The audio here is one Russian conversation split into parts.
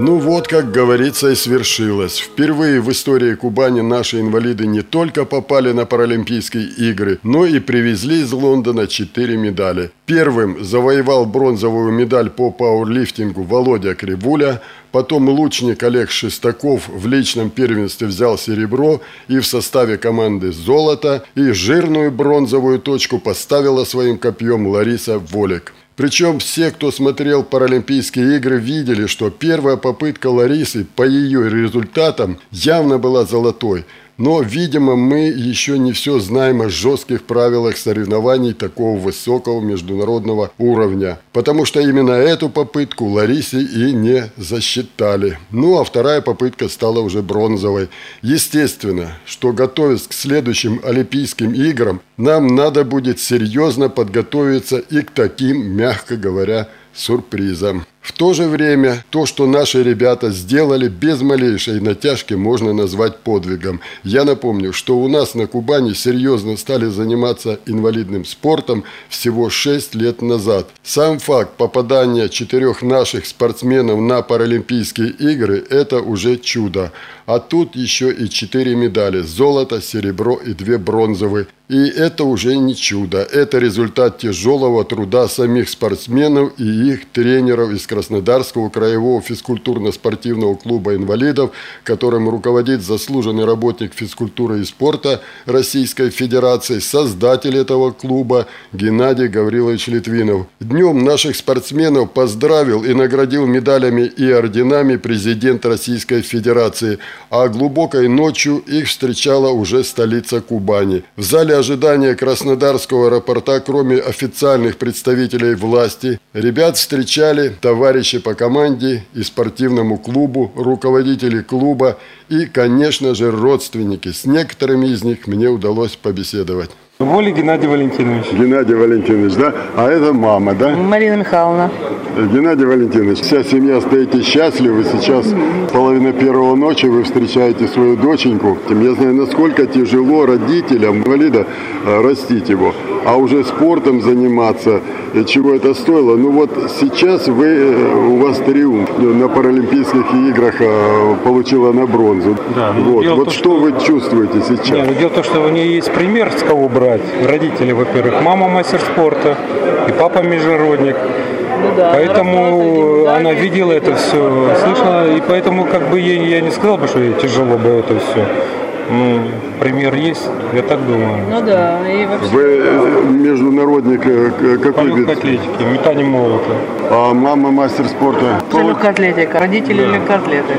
Ну вот, как говорится, и свершилось. Впервые в истории Кубани наши инвалиды не только попали на Паралимпийские игры, но и привезли из Лондона четыре медали. Первым завоевал бронзовую медаль по пауэрлифтингу Володя Кривуля, потом лучник Олег Шестаков в личном первенстве взял серебро и в составе команды золото, и жирную бронзовую точку поставила своим копьем Лариса Волик. Причем все, кто смотрел Паралимпийские игры, видели, что первая попытка Ларисы по ее результатам явно была золотой – но, видимо, мы еще не все знаем о жестких правилах соревнований такого высокого международного уровня. Потому что именно эту попытку Ларисе и не засчитали. Ну, а вторая попытка стала уже бронзовой. Естественно, что готовясь к следующим Олимпийским играм, нам надо будет серьезно подготовиться и к таким, мягко говоря, сюрпризам. В то же время то, что наши ребята сделали без малейшей натяжки, можно назвать подвигом. Я напомню, что у нас на Кубани серьезно стали заниматься инвалидным спортом всего 6 лет назад. Сам факт попадания четырех наших спортсменов на Паралимпийские игры – это уже чудо. А тут еще и четыре медали – золото, серебро и две бронзовые. И это уже не чудо, это результат тяжелого труда самих спортсменов и их тренеров из Краснодарского краевого физкультурно-спортивного клуба инвалидов, которым руководит заслуженный работник физкультуры и спорта Российской Федерации, создатель этого клуба Геннадий Гаврилович Литвинов. Днем наших спортсменов поздравил и наградил медалями и орденами президент Российской Федерации, а глубокой ночью их встречала уже столица Кубани. В зале ожидания Краснодарского аэропорта, кроме официальных представителей власти, ребят встречали товарищи по команде и спортивному клубу, руководители клуба и, конечно же, родственники. С некоторыми из них мне удалось побеседовать. Воля Геннадий Валентинович. Геннадий Валентинович, да? А это мама, да? Марина Михайловна. Геннадий Валентинович, вся семья стоите счастливы. Сейчас половина первого ночи вы встречаете свою доченьку. Я знаю, насколько тяжело родителям инвалида э, растить его. А уже спортом заниматься, э, чего это стоило. Ну вот сейчас вы, э, у вас триумф на Паралимпийских играх получила на бронзу. Да, ну, вот вот то, что, что вы чувствуете сейчас? Не, ну, дело в том, что у нее есть пример, с кого брать брать. Родители, во-первых, мама мастер спорта и папа международник. Ну, да, поэтому она видела это все, слышала, и поэтому как бы ей я не сказал бы, что ей тяжело бы это все. Пример есть, я так думаю. Ну да, и вообще... Вы э, международник какой вид? атлетики, метание молота. А мама мастер спорта? Легкоатлетика, родители да. легкоатлеты.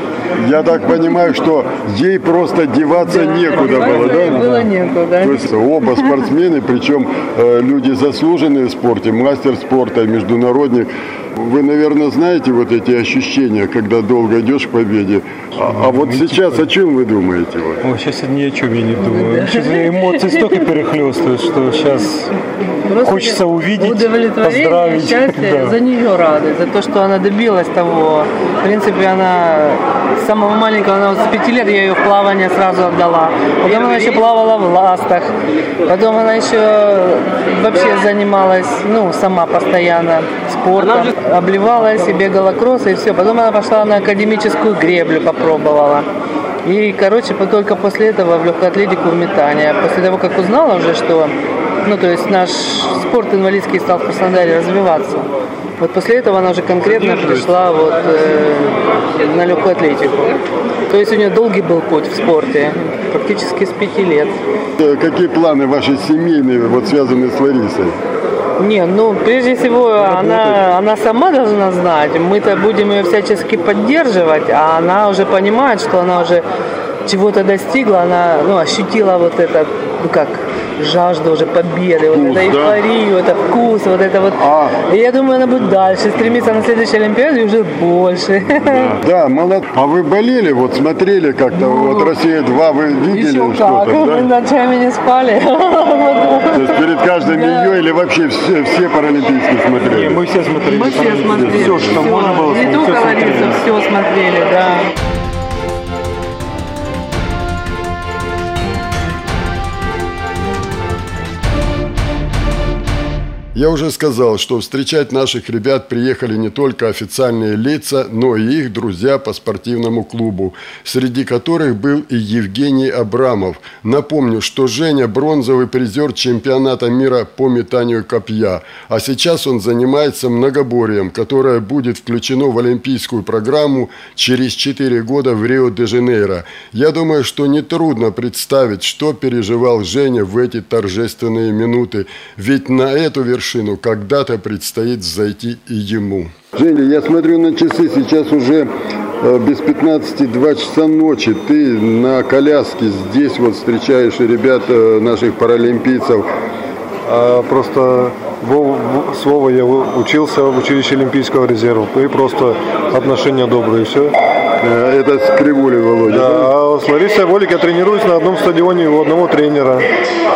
Я так понимаю, что ей просто деваться да, некуда было, да? Было некуда. То есть оба спортсмены, причем э, люди заслуженные в спорте, мастер спорта, международник. Вы, наверное, знаете вот эти ощущения, когда долго идешь к победе. А, а вот сейчас о чем вы думаете? Вот? О, сейчас ни о чем я не думаю. Сейчас эмоции столько перехлестывают, что сейчас Просто хочется увидеть, поздравить. счастье да. за нее рады, за то, что она добилась того. В принципе, она с самого маленького, она вот с пяти лет я ее в плавание сразу отдала. Потом она еще плавала в ластах. Потом она еще вообще занималась, ну, сама постоянно спортом. Обливалась и бегала кросс, и все. Потом она пошла на академическую греблю, попробовала. И, короче, только после этого в легкую атлетику в метание. После того, как узнала уже, что ну, то есть наш спорт инвалидский стал в Краснодаре развиваться. Вот после этого она уже конкретно пришла вот, э, на легкую атлетику. То есть у нее долгий был путь в спорте, практически с пяти лет. Какие планы ваши семейные, вот связанные с Ларисой? Не, ну прежде всего она, она сама должна знать. Мы-то будем ее всячески поддерживать, а она уже понимает, что она уже чего-то достигла, она ну, ощутила вот это, ну как, жажду уже победы, Вкус, вот да? эйфорию, это вкус, вот это вот. А. И я думаю, она будет дальше стремиться на следующей Олимпиаде уже больше. Да, молод. А вы болели, вот смотрели как-то, вот Россия-2, вы видели что-то, как. Мы да? ночами не спали. Каждым Да. ее или вообще все, все паралимпийские Не, смотрели? мы все смотрели. Мы все смотрели. Все, что можно было, Не все только смотрели. Лариса, все смотрели, да. Я уже сказал, что встречать наших ребят приехали не только официальные лица, но и их друзья по спортивному клубу, среди которых был и Евгений Абрамов. Напомню, что Женя – бронзовый призер чемпионата мира по метанию копья, а сейчас он занимается многоборьем, которое будет включено в олимпийскую программу через 4 года в Рио-де-Жанейро. Я думаю, что нетрудно представить, что переживал Женя в эти торжественные минуты, ведь на эту вершину когда-то предстоит зайти и ему. Женя, я смотрю на часы, сейчас уже э, без 15 2 часа ночи. Ты на коляске здесь вот встречаешь ребят э, наших паралимпийцев. А просто Вов- в- с Вовой я учился в училище Олимпийского резерва. И просто отношения добрые, все. Э, Это с Кривулей, Володя. Да, а с Ларисой Волик я тренируюсь на одном стадионе у одного тренера.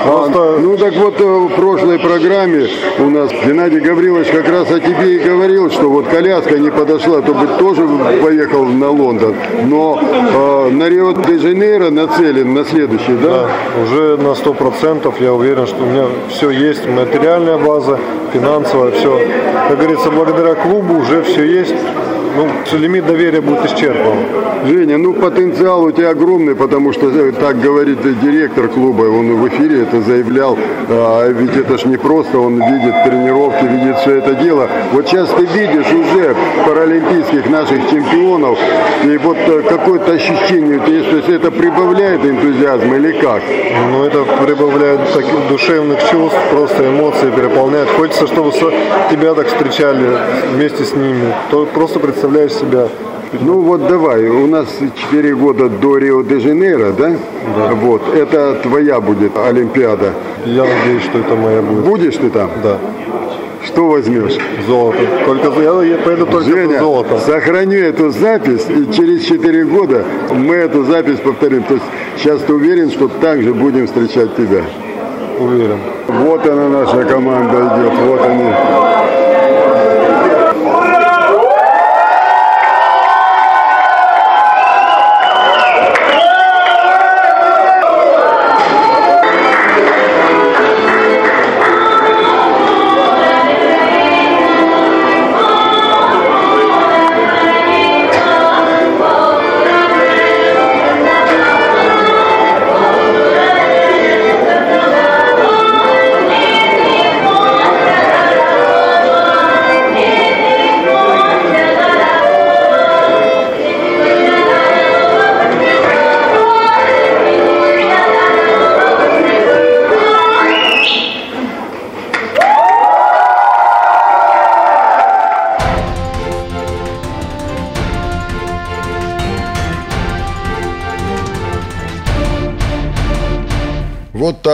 Просто Ну так вот э, в прошлой программе у нас Геннадий Гаврилович как раз о тебе и говорил, что вот коляска не подошла, то бы тоже поехал на Лондон. Но э, на Рио-де-Жанейро нацелен на следующий, да? да, уже на сто процентов я уверен, что у меня все есть, материальная база, финансовая, все. Как говорится, благодаря клубу уже все есть. Ну, лимит доверия будет исчерпан. Женя, ну потенциал у тебя огромный, потому что так говорит директор клуба, он в эфире это заявлял, а ведь это ж не просто, он видит тренировки, видит все это дело. Вот сейчас ты видишь уже паралимпийских наших чемпионов, и вот э, какое-то ощущение у тебя есть, то есть это прибавляет энтузиазм или как? Ну, это прибавляет таких душевных чувств, просто эмоции переполняет. Хочется, чтобы тебя так встречали вместе с ними. То просто представляешь себя. Ну вот давай, у нас 4 года до Рио-де-Жанейро, да? Вот, это твоя будет Олимпиада. Я надеюсь, что это моя будет. Будешь ты там? Да, Что возьмешь? золото. Только я, я поеду только Женя, золотом. сохраню эту запись, и через 4 года мы эту запись повторим. То есть сейчас ты уверен, что также будем встречать тебя? Уверен. Вот она наша команда идет, вот они.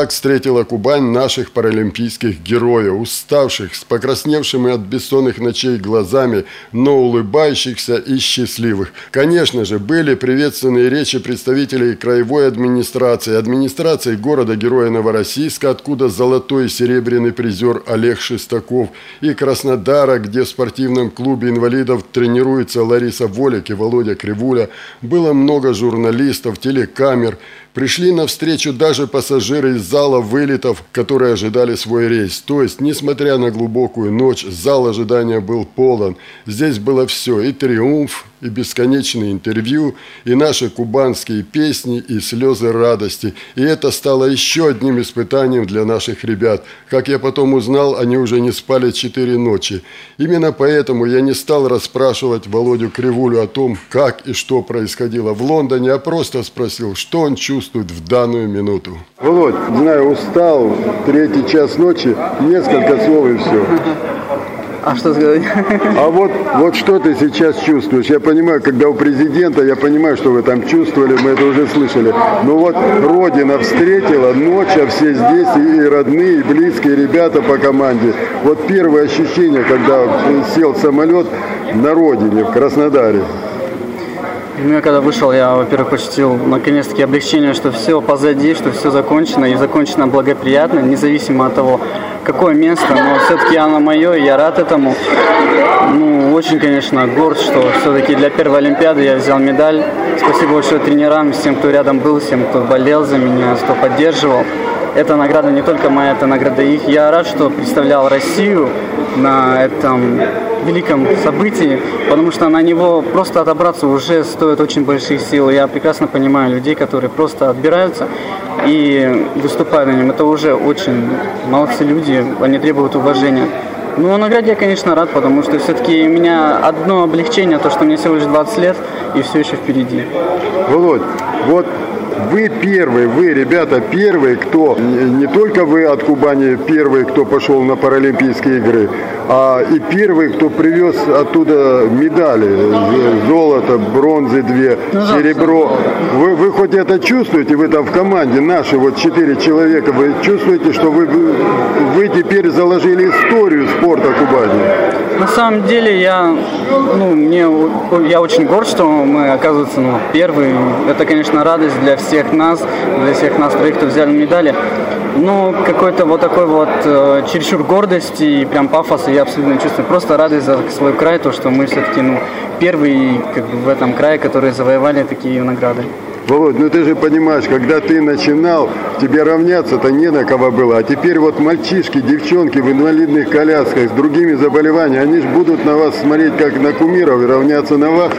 Так встретила Кубань наших паралимпийских героев, уставших, с покрасневшими от бессонных ночей глазами, но улыбающихся и счастливых. Конечно же, были приветственные речи представителей краевой администрации, администрации города-героя Новороссийска, откуда золотой и серебряный призер Олег Шестаков, и Краснодара, где в спортивном клубе инвалидов тренируются Лариса Волик и Володя Кривуля. Было много журналистов, телекамер. Пришли навстречу даже пассажиры из зала вылетов, которые ожидали свой рейс. То есть, несмотря на глубокую ночь, зал ожидания был полон. Здесь было все, и триумф, и бесконечные интервью, и наши кубанские песни, и слезы радости. И это стало еще одним испытанием для наших ребят. Как я потом узнал, они уже не спали четыре ночи. Именно поэтому я не стал расспрашивать Володю Кривулю о том, как и что происходило в Лондоне, а просто спросил, что он чувствует в данную минуту. Володь, знаю, устал, третий час ночи, несколько слов и все. А что сказать? А вот, вот что ты сейчас чувствуешь? Я понимаю, когда у президента, я понимаю, что вы там чувствовали, мы это уже слышали. Но вот Родина встретила, ночь, а все здесь, и родные, и близкие, и ребята по команде. Вот первое ощущение, когда сел самолет на родине, в Краснодаре. Ну, я когда вышел, я, во-первых, почтил наконец-таки облегчение, что все позади, что все закончено и закончено благоприятно, независимо от того, какое место, но все-таки оно мое, и я рад этому. Ну, очень, конечно, горд, что все-таки для первой Олимпиады я взял медаль. Спасибо большое тренерам, всем, кто рядом был, всем, кто болел за меня, кто поддерживал. Эта награда не только моя, это награда их. Я рад, что представлял Россию на этом великом событии, потому что на него просто отобраться уже стоит очень больших сил. Я прекрасно понимаю людей, которые просто отбираются и выступают на нем. Это уже очень молодцы люди, они требуют уважения. Ну, о награде я, конечно, рад, потому что все-таки у меня одно облегчение, то, что мне всего лишь 20 лет, и все еще впереди. Володь, вот вы первые, вы, ребята, первые, кто, не только вы от Кубани первые, кто пошел на Паралимпийские игры, а и первые, кто привез оттуда медали, золото, бронзы две, ну, серебро. Вы, вы хоть это чувствуете, вы там в команде, наши вот четыре человека, вы чувствуете, что вы, вы теперь заложили историю спорта Кубани? Самом деле я, ну, мне, я очень горд, что мы, оказывается, ну, первые. Это, конечно, радость для всех нас, для всех нас троих, кто взяли медали. Ну, какой-то вот такой вот э, чересчур гордости и прям пафоса я абсолютно чувствую. Просто радость за свой край, то, что мы все-таки, ну, первые как бы, в этом крае, которые завоевали такие награды. Володь, ну ты же понимаешь, когда ты начинал, тебе равняться-то не на кого было. А теперь вот мальчишки, девчонки в инвалидных колясках с другими заболеваниями, они же будут на вас смотреть как на кумиров и равняться на вас.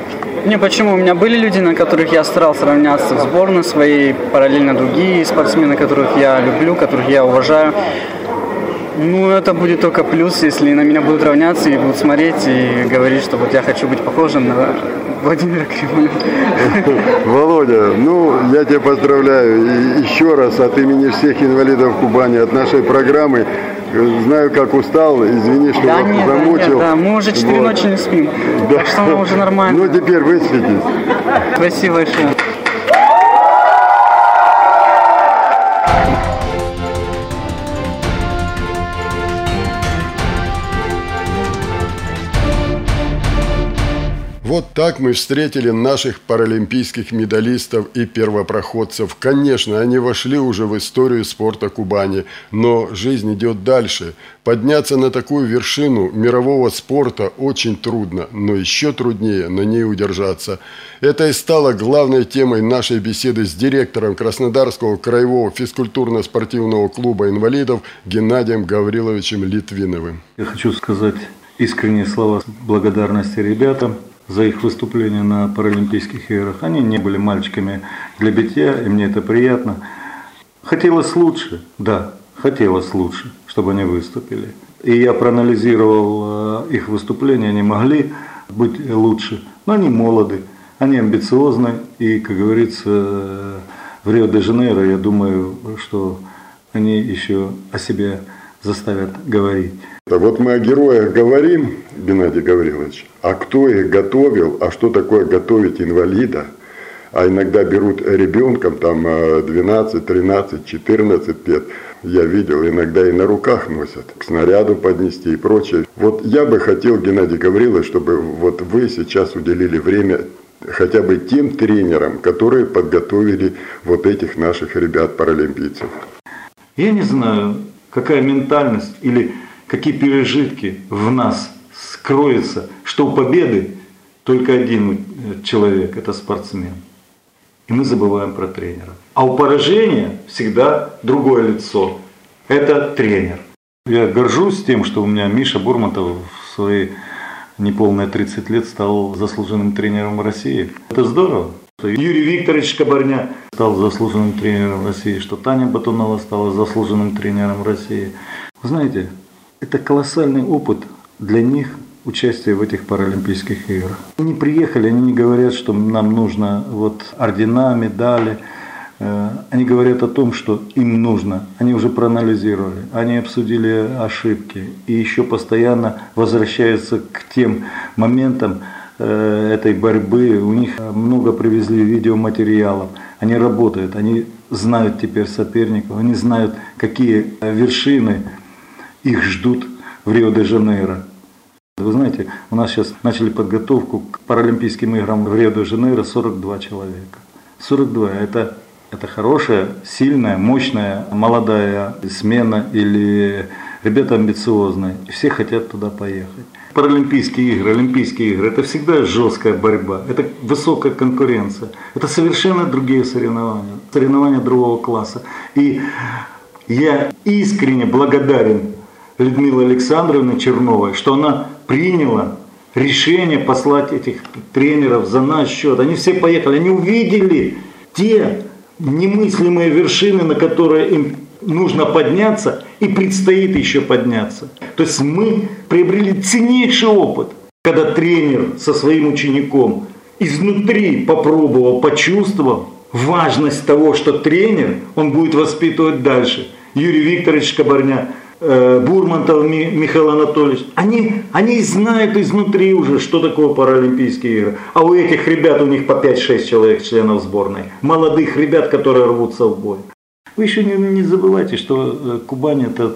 Не, почему? У меня были люди, на которых я старался равняться в сборной своей, параллельно другие спортсмены, которых я люблю, которых я уважаю. Ну, это будет только плюс, если на меня будут равняться и будут смотреть и говорить, что вот я хочу быть похожим на Владимира Кремля. Володя, ну, я тебя поздравляю. И еще раз от имени всех инвалидов Кубани, от нашей программы, знаю, как устал, извини, что да нет, замучил. Да, нет, да, мы уже четыре вот. ночи не спим, да. так что мы уже нормально. Ну, теперь высветись. Спасибо большое. Вот так мы встретили наших паралимпийских медалистов и первопроходцев. Конечно, они вошли уже в историю спорта Кубани, но жизнь идет дальше. Подняться на такую вершину мирового спорта очень трудно, но еще труднее на ней удержаться. Это и стало главной темой нашей беседы с директором Краснодарского краевого физкультурно-спортивного клуба инвалидов Геннадием Гавриловичем Литвиновым. Я хочу сказать искренние слова благодарности ребятам, за их выступление на Паралимпийских играх. Они не были мальчиками для битья, и мне это приятно. Хотелось лучше, да, хотелось лучше, чтобы они выступили. И я проанализировал э, их выступления, они могли быть лучше, но они молоды, они амбициозны, и, как говорится, в Рио-де-Жанейро, я думаю, что они еще о себе заставят говорить. Вот мы о героях говорим, Геннадий Гаврилович, а кто их готовил, а что такое готовить инвалида? А иногда берут ребенком там 12, 13, 14 лет. Я видел, иногда и на руках носят, к снаряду поднести и прочее. Вот я бы хотел, Геннадий Гаврилович, чтобы вот вы сейчас уделили время хотя бы тем тренерам, которые подготовили вот этих наших ребят-паралимпийцев. Я не знаю, какая ментальность или какие пережитки в нас скроются, что у победы только один э, человек – это спортсмен. И мы забываем про тренера. А у поражения всегда другое лицо – это тренер. Я горжусь тем, что у меня Миша Бурматов в свои неполные 30 лет стал заслуженным тренером России. Это здорово. Юрий Викторович Кабарня стал заслуженным тренером России, что Таня Батунова стала заслуженным тренером России. Вы знаете, это колоссальный опыт для них участия в этих Паралимпийских играх. Они приехали, они не говорят, что нам нужно вот ордена, медали, они говорят о том, что им нужно. Они уже проанализировали, они обсудили ошибки и еще постоянно возвращаются к тем моментам этой борьбы. У них много привезли видеоматериалов. Они работают, они знают теперь соперников, они знают, какие вершины их ждут в Рио-де-Жанейро. Вы знаете, у нас сейчас начали подготовку к Паралимпийским играм в Рио-де-Жанейро 42 человека. 42 – это, это хорошая, сильная, мощная, молодая смена или ребята амбициозные. Все хотят туда поехать. Паралимпийские игры, Олимпийские игры – это всегда жесткая борьба, это высокая конкуренция, это совершенно другие соревнования, соревнования другого класса. И я искренне благодарен Людмилы Александровны Черновой, что она приняла решение послать этих тренеров за наш счет. Они все поехали, они увидели те немыслимые вершины, на которые им нужно подняться и предстоит еще подняться. То есть мы приобрели ценнейший опыт, когда тренер со своим учеником изнутри попробовал, почувствовал важность того, что тренер, он будет воспитывать дальше. Юрий Викторович Кабарня Бурмантов Михаил Анатольевич, они, они знают изнутри уже, что такое Паралимпийские игры. А у этих ребят, у них по 5-6 человек членов сборной. Молодых ребят, которые рвутся в бой. Вы еще не, не забывайте, что э, Кубань это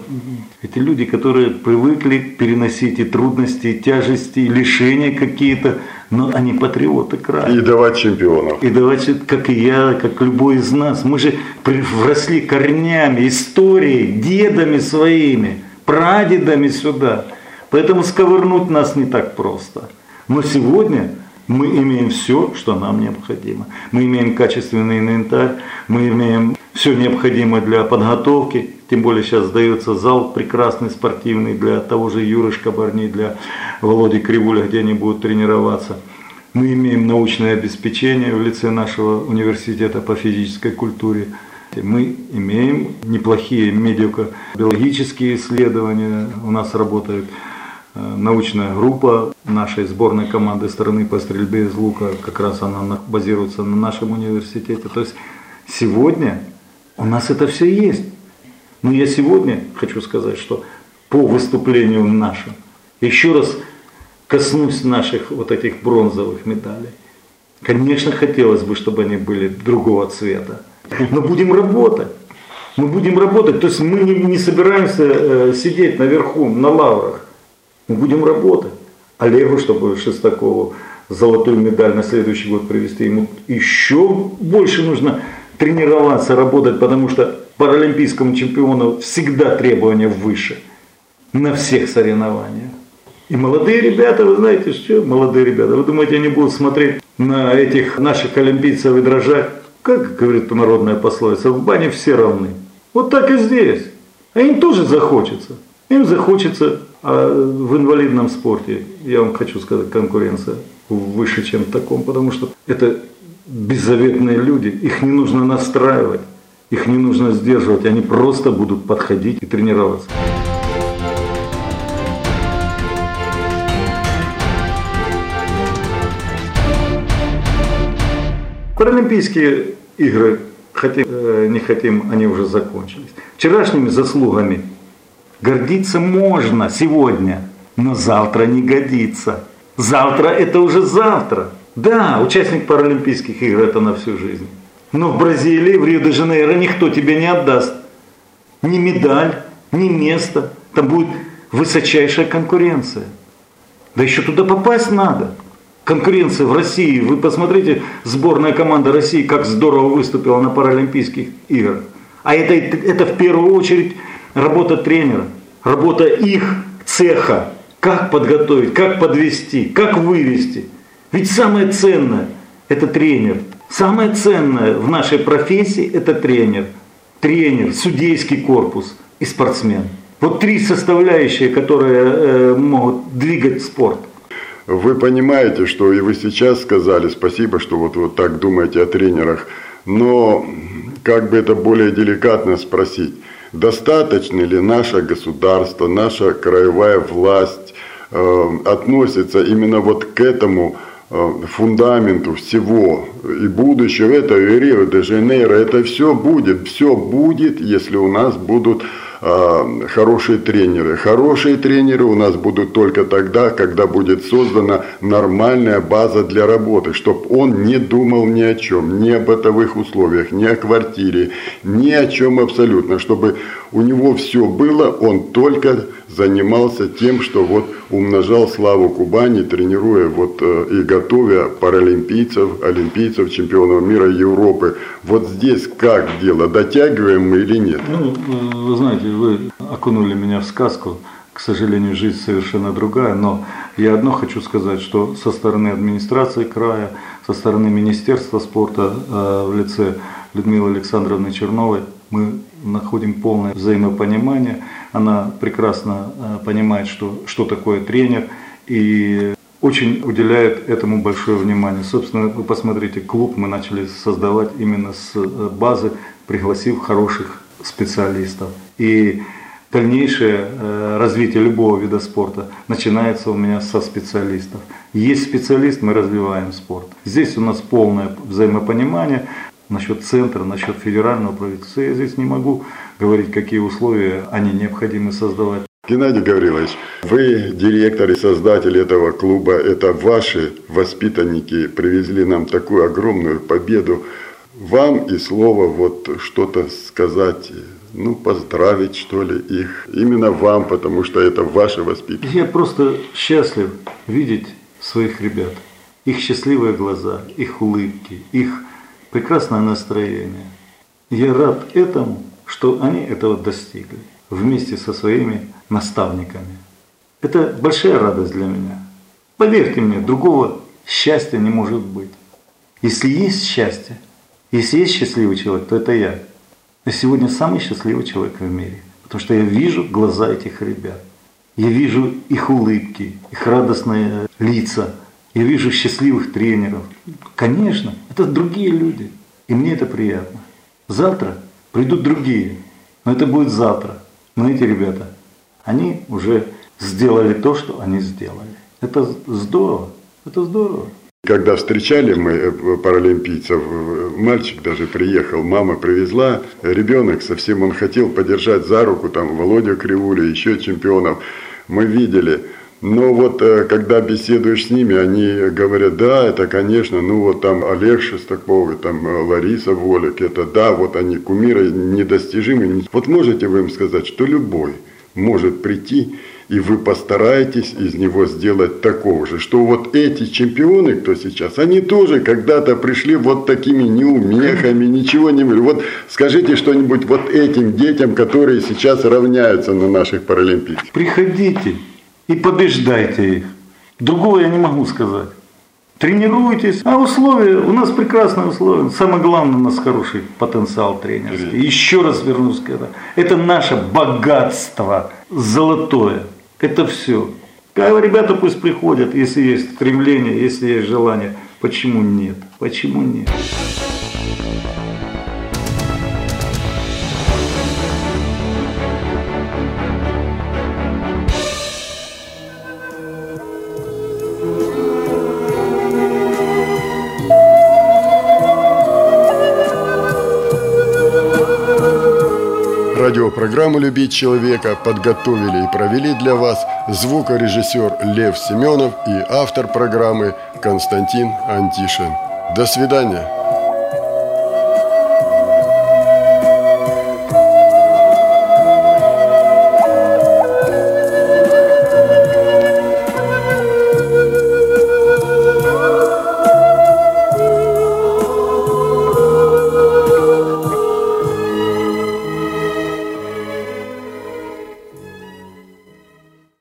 эти люди, которые привыкли переносить и трудности, и тяжести, и лишения какие-то, но они патриоты края. И давать чемпионов. И давать, как и я, как любой из нас. Мы же вросли корнями, историей, дедами своими, прадедами сюда. Поэтому сковырнуть нас не так просто. Но сегодня мы имеем все, что нам необходимо. Мы имеем качественный инвентарь, мы имеем все необходимое для подготовки, тем более сейчас сдается зал прекрасный, спортивный для того же Юры Шкабарни, для Володи Кривуля, где они будут тренироваться. Мы имеем научное обеспечение в лице нашего университета по физической культуре. Мы имеем неплохие медико-биологические исследования. У нас работает Э, научная группа нашей сборной команды страны по стрельбе из лука, как раз она базируется на нашем университете. То есть сегодня у нас это все есть. Но я сегодня хочу сказать, что по выступлению нашим, еще раз коснусь наших вот этих бронзовых медалей. Конечно, хотелось бы, чтобы они были другого цвета. Но будем работать. Мы будем работать. То есть мы не, не собираемся э, сидеть наверху, на лаврах. Мы будем работать. Олегу, чтобы Шестакову золотую медаль на следующий год привести, ему еще больше нужно тренироваться, работать, потому что паралимпийскому чемпиону всегда требования выше на всех соревнованиях. И молодые ребята, вы знаете, что молодые ребята, вы думаете, они будут смотреть на этих наших олимпийцев и дрожать? Как говорит народная пословица, в бане все равны. Вот так и здесь. А им тоже захочется. Им захочется а в инвалидном спорте, я вам хочу сказать, конкуренция выше, чем в таком, потому что это беззаветные люди, их не нужно настраивать, их не нужно сдерживать, они просто будут подходить и тренироваться. Паралимпийские игры, хотим, э, не хотим, они уже закончились. Вчерашними заслугами Гордиться можно сегодня, но завтра не годится. Завтра это уже завтра. Да, участник Паралимпийских игр это на всю жизнь. Но в Бразилии, в Рио-де-Жанейро никто тебе не отдаст ни медаль, ни место. Там будет высочайшая конкуренция. Да еще туда попасть надо. Конкуренция в России. Вы посмотрите, сборная команда России, как здорово выступила на Паралимпийских играх. А это, это в первую очередь работа тренера, работа их цеха. Как подготовить, как подвести, как вывести. Ведь самое ценное – это тренер. Самое ценное в нашей профессии – это тренер. Тренер, судейский корпус и спортсмен. Вот три составляющие, которые э, могут двигать спорт. Вы понимаете, что и вы сейчас сказали, спасибо, что вот, вот так думаете о тренерах, но как бы это более деликатно спросить – достаточно ли наше государство, наша краевая власть э, относится именно вот к этому фундаменту всего и будущего, это Рио-де-Жанейро, это все будет, все будет, если у нас будут э, хорошие тренеры. Хорошие тренеры у нас будут только тогда, когда будет создана нормальная база для работы, чтобы он не думал ни о чем, ни о бытовых условиях, ни о квартире, ни о чем абсолютно, чтобы у него все было, он только занимался тем, что вот умножал славу Кубани, тренируя вот э, и готовя паралимпийцев, олимпийцев, чемпионов мира Европы. Вот здесь как дело, дотягиваем мы или нет? Ну, вы знаете, вы окунули меня в сказку. К сожалению, жизнь совершенно другая, но я одно хочу сказать, что со стороны администрации края, со стороны Министерства спорта э, в лице Людмилы Александровны Черновой мы находим полное взаимопонимание. Она прекрасно э, понимает, что, что такое тренер и очень уделяет этому большое внимание. Собственно, вы посмотрите, клуб мы начали создавать именно с э, базы, пригласив хороших специалистов. И дальнейшее э, развитие любого вида спорта начинается у меня со специалистов. Есть специалист, мы развиваем спорт. Здесь у нас полное взаимопонимание насчет центра, насчет федерального правительства. Я здесь не могу говорить, какие условия они необходимы создавать. Геннадий Гаврилович, вы директор и создатель этого клуба, это ваши воспитанники привезли нам такую огромную победу. Вам и слово вот что-то сказать, ну, поздравить, что ли, их. Именно вам, потому что это ваши воспитанники. Я просто счастлив видеть своих ребят. Их счастливые глаза, их улыбки, их прекрасное настроение. Я рад этому, что они этого достигли вместе со своими наставниками. Это большая радость для меня. Поверьте мне, другого счастья не может быть. Если есть счастье, если есть счастливый человек, то это я. Я сегодня самый счастливый человек в мире, потому что я вижу глаза этих ребят. Я вижу их улыбки, их радостные лица – я вижу счастливых тренеров. Конечно, это другие люди. И мне это приятно. Завтра придут другие. Но это будет завтра. Но эти ребята, они уже сделали то, что они сделали. Это здорово. Это здорово. Когда встречали мы э, паралимпийцев, э, мальчик даже приехал, мама привезла, ребенок совсем, он хотел подержать за руку там Володя Кривуля, еще чемпионов. Мы видели, но вот э, когда беседуешь с ними, они говорят, да, это, конечно, ну вот там Олег Шестаков, там э, Лариса Волик, это да, вот они кумиры недостижимы. Вот можете вы им сказать, что любой может прийти, и вы постараетесь из него сделать такого же, что вот эти чемпионы, кто сейчас, они тоже когда-то пришли вот такими неумехами, ничего не... Вот скажите что-нибудь вот этим детям, которые сейчас равняются на наших паралимпийцах. Приходите, и побеждайте их. Другого я не могу сказать. Тренируйтесь. А условия, у нас прекрасные условия. Самое главное, у нас хороший потенциал тренерский. Еще раз вернусь к этому. Это наше богатство золотое. Это все. А ребята пусть приходят, если есть стремление, если есть желание. Почему нет? Почему нет? Радиопрограмму «Любить человека» подготовили и провели для вас звукорежиссер Лев Семенов и автор программы Константин Антишин. До свидания.